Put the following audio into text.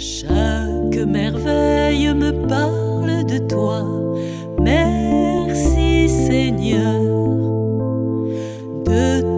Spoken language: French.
Chaque merveille me parle de toi. Merci Seigneur de